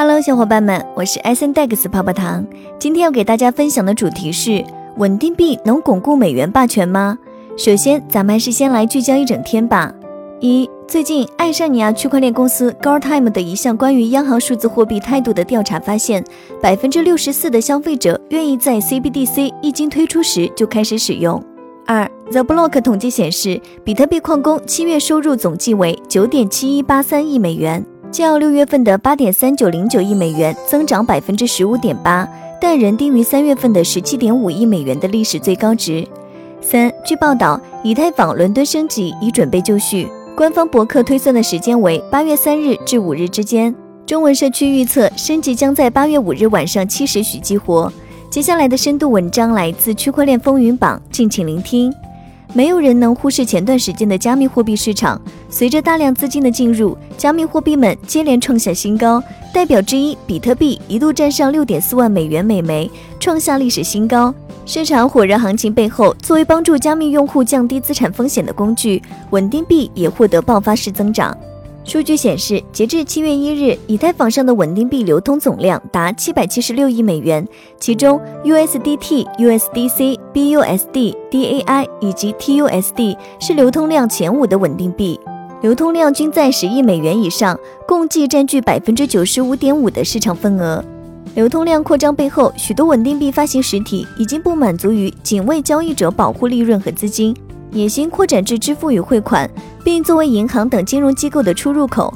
Hello，小伙伴们，我是 S N Dex 泡泡糖。今天要给大家分享的主题是：稳定币能巩固美元霸权吗？首先，咱们还是先来聚焦一整天吧。一，最近爱沙尼亚区块链公司 GoldTime 的一项关于央行数字货币态度的调查发现，百分之六十四的消费者愿意在 CBDC 一经推出时就开始使用。二，The Block 统计显示，比特币矿工七月收入总计为九点七一八三亿美元。较六月份的八点三九零九亿美元增长百分之十五点八，但仍低于三月份的十七点五亿美元的历史最高值。三，据报道，以太坊伦敦升级已准备就绪，官方博客推算的时间为八月三日至五日之间。中文社区预测升级将在八月五日晚上七时许激活。接下来的深度文章来自区块链风云榜，敬请聆听。没有人能忽视前段时间的加密货币市场。随着大量资金的进入，加密货币们接连创下新高。代表之一，比特币一度站上六点四万美元每枚，创下历史新高。市场火热行情背后，作为帮助加密用户降低资产风险的工具，稳定币也获得爆发式增长。数据显示，截至七月一日，以太坊上的稳定币流通总量达七百七十六亿美元，其中 USDT、USDC、BUSD、DAI 以及 TUSD 是流通量前五的稳定币，流通量均在十亿美元以上，共计占据百分之九十五点五的市场份额。流通量扩张背后，许多稳定币发行实体已经不满足于仅为交易者保护利润和资金。野心扩展至支付与汇款，并作为银行等金融机构的出入口。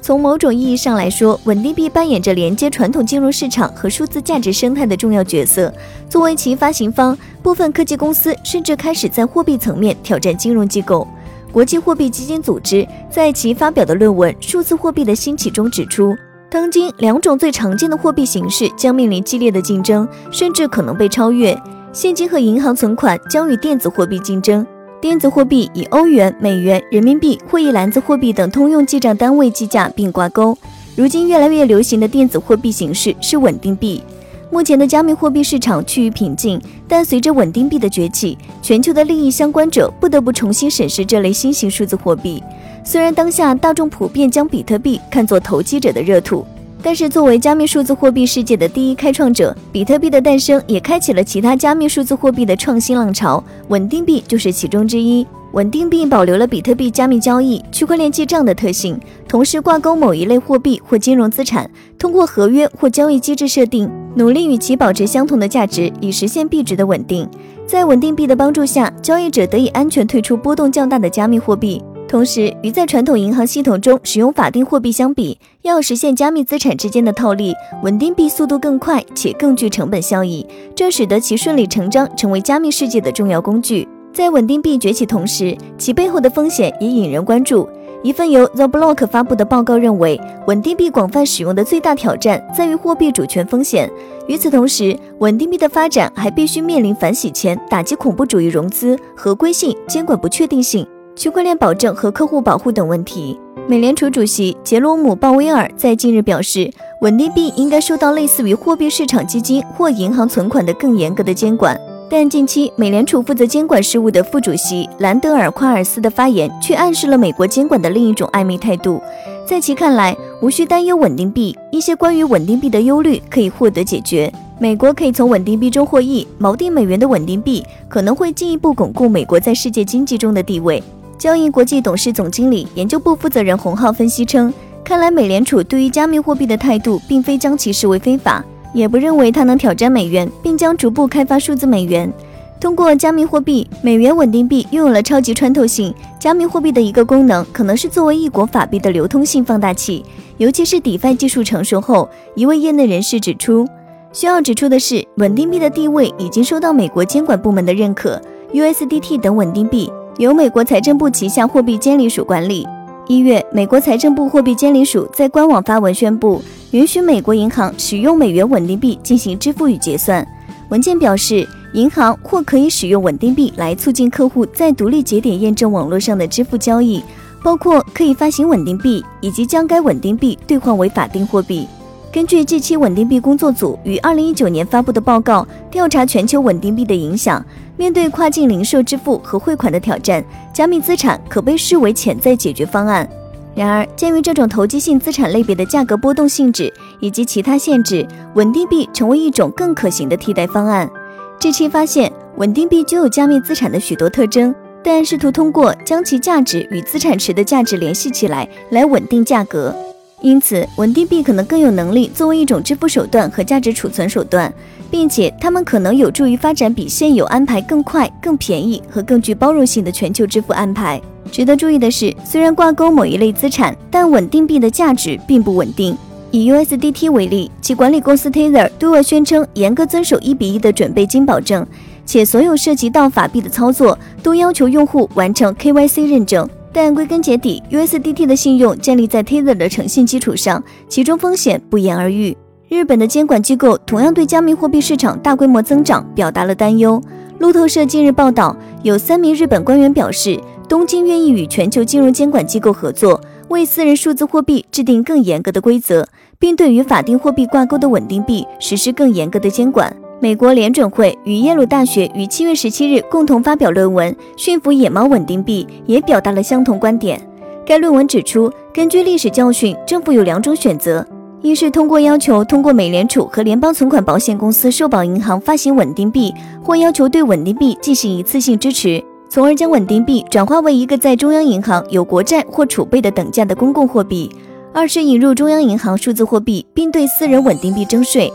从某种意义上来说，稳定币扮演着连接传统金融市场和数字价值生态的重要角色。作为其发行方，部分科技公司甚至开始在货币层面挑战金融机构。国际货币基金组织在其发表的论文《数字货币的兴起》中指出，当今两种最常见的货币形式将面临激烈的竞争，甚至可能被超越。现金和银行存款将与电子货币竞争。电子货币以欧元、美元、人民币或一篮子货币等通用记账单位计价并挂钩。如今越来越流行的电子货币形式是稳定币。目前的加密货币市场趋于平静，但随着稳定币的崛起，全球的利益相关者不得不重新审视这类新型数字货币。虽然当下大众普遍将比特币看作投机者的热土。但是，作为加密数字货币世界的第一开创者，比特币的诞生也开启了其他加密数字货币的创新浪潮。稳定币就是其中之一。稳定币保留了比特币加密交易、区块链记账的特性，同时挂钩某一类货币或金融资产，通过合约或交易机制设定，努力与其保持相同的价值，以实现币值的稳定。在稳定币的帮助下，交易者得以安全退出波动较大的加密货币。同时，与在传统银行系统中使用法定货币相比，要实现加密资产之间的套利，稳定币速度更快且更具成本效益，这使得其顺理成章成为加密世界的重要工具。在稳定币崛起同时，其背后的风险也引人关注。一份由 The Block 发布的报告认为，稳定币广泛使用的最大挑战在于货币主权风险。与此同时，稳定币的发展还必须面临反洗钱、打击恐怖主义融资、合规性、监管不确定性。区块链保证和客户保护等问题。美联储主席杰罗姆·鲍威尔在近日表示，稳定币应该受到类似于货币市场基金或银行存款的更严格的监管。但近期，美联储负责监管事务的副主席兰德尔·夸尔斯的发言却暗示了美国监管的另一种暧昧态度。在其看来，无需担忧稳定币，一些关于稳定币的忧虑可以获得解决。美国可以从稳定币中获益，锚定美元的稳定币可能会进一步巩固美国在世界经济中的地位。交易国际董事总经理、研究部负责人洪浩分析称：“看来美联储对于加密货币的态度，并非将其视为非法，也不认为它能挑战美元，并将逐步开发数字美元。通过加密货币，美元稳定币拥有了超级穿透性。加密货币的一个功能，可能是作为一国法币的流通性放大器，尤其是 DeFi 技术成熟后。”一位业内人士指出：“需要指出的是，稳定币的地位已经受到美国监管部门的认可。USDT 等稳定币。”由美国财政部旗下货币监理署管理。一月，美国财政部货币监理署在官网发文宣布，允许美国银行使用美元稳定币进行支付与结算。文件表示，银行或可以使用稳定币来促进客户在独立节点验证网络上的支付交易，包括可以发行稳定币，以及将该稳定币兑换为法定货币。根据 G7 稳定币工作组于二零一九年发布的报告，调查全球稳定币的影响。面对跨境零售支付和汇款的挑战，加密资产可被视为潜在解决方案。然而，鉴于这种投机性资产类别的价格波动性质，以及其他限制，稳定币成为一种更可行的替代方案。这期发现，稳定币具有加密资产的许多特征，但试图通过将其价值与资产池的价值联系起来来稳定价格。因此，稳定币可能更有能力作为一种支付手段和价值储存手段，并且它们可能有助于发展比现有安排更快、更便宜和更具包容性的全球支付安排。值得注意的是，虽然挂钩某一类资产，但稳定币的价值并不稳定。以 USDT 为例，其管理公司 Tether 对外宣称严格遵守一比一的准备金保证，且所有涉及到法币的操作都要求用户完成 KYC 认证。但归根结底，USDT 的信用建立在 Tether 的诚信基础上，其中风险不言而喻。日本的监管机构同样对加密货币市场大规模增长表达了担忧。路透社近日报道，有三名日本官员表示，东京愿意与全球金融监管机构合作，为私人数字货币制定更严格的规则，并对与法定货币挂钩的稳定币实施更严格的监管。美国联准会与耶鲁大学于七月十七日共同发表论文《驯服野猫稳定币》，也表达了相同观点。该论文指出，根据历史教训，政府有两种选择：一是通过要求通过美联储和联邦存款保险公司受保银行发行稳定币，或要求对稳定币进行一次性支持，从而将稳定币转化为一个在中央银行有国债或储备的等价的公共货币；二是引入中央银行数字货币，并对私人稳定币征税。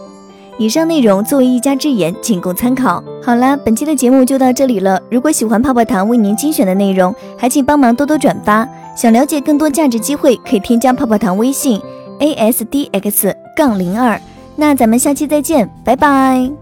以上内容作为一家之言，仅供参考。好啦，本期的节目就到这里了。如果喜欢泡泡糖为您精选的内容，还请帮忙多多转发。想了解更多价值机会，可以添加泡泡糖微信 a s d x 杠零二。那咱们下期再见，拜拜。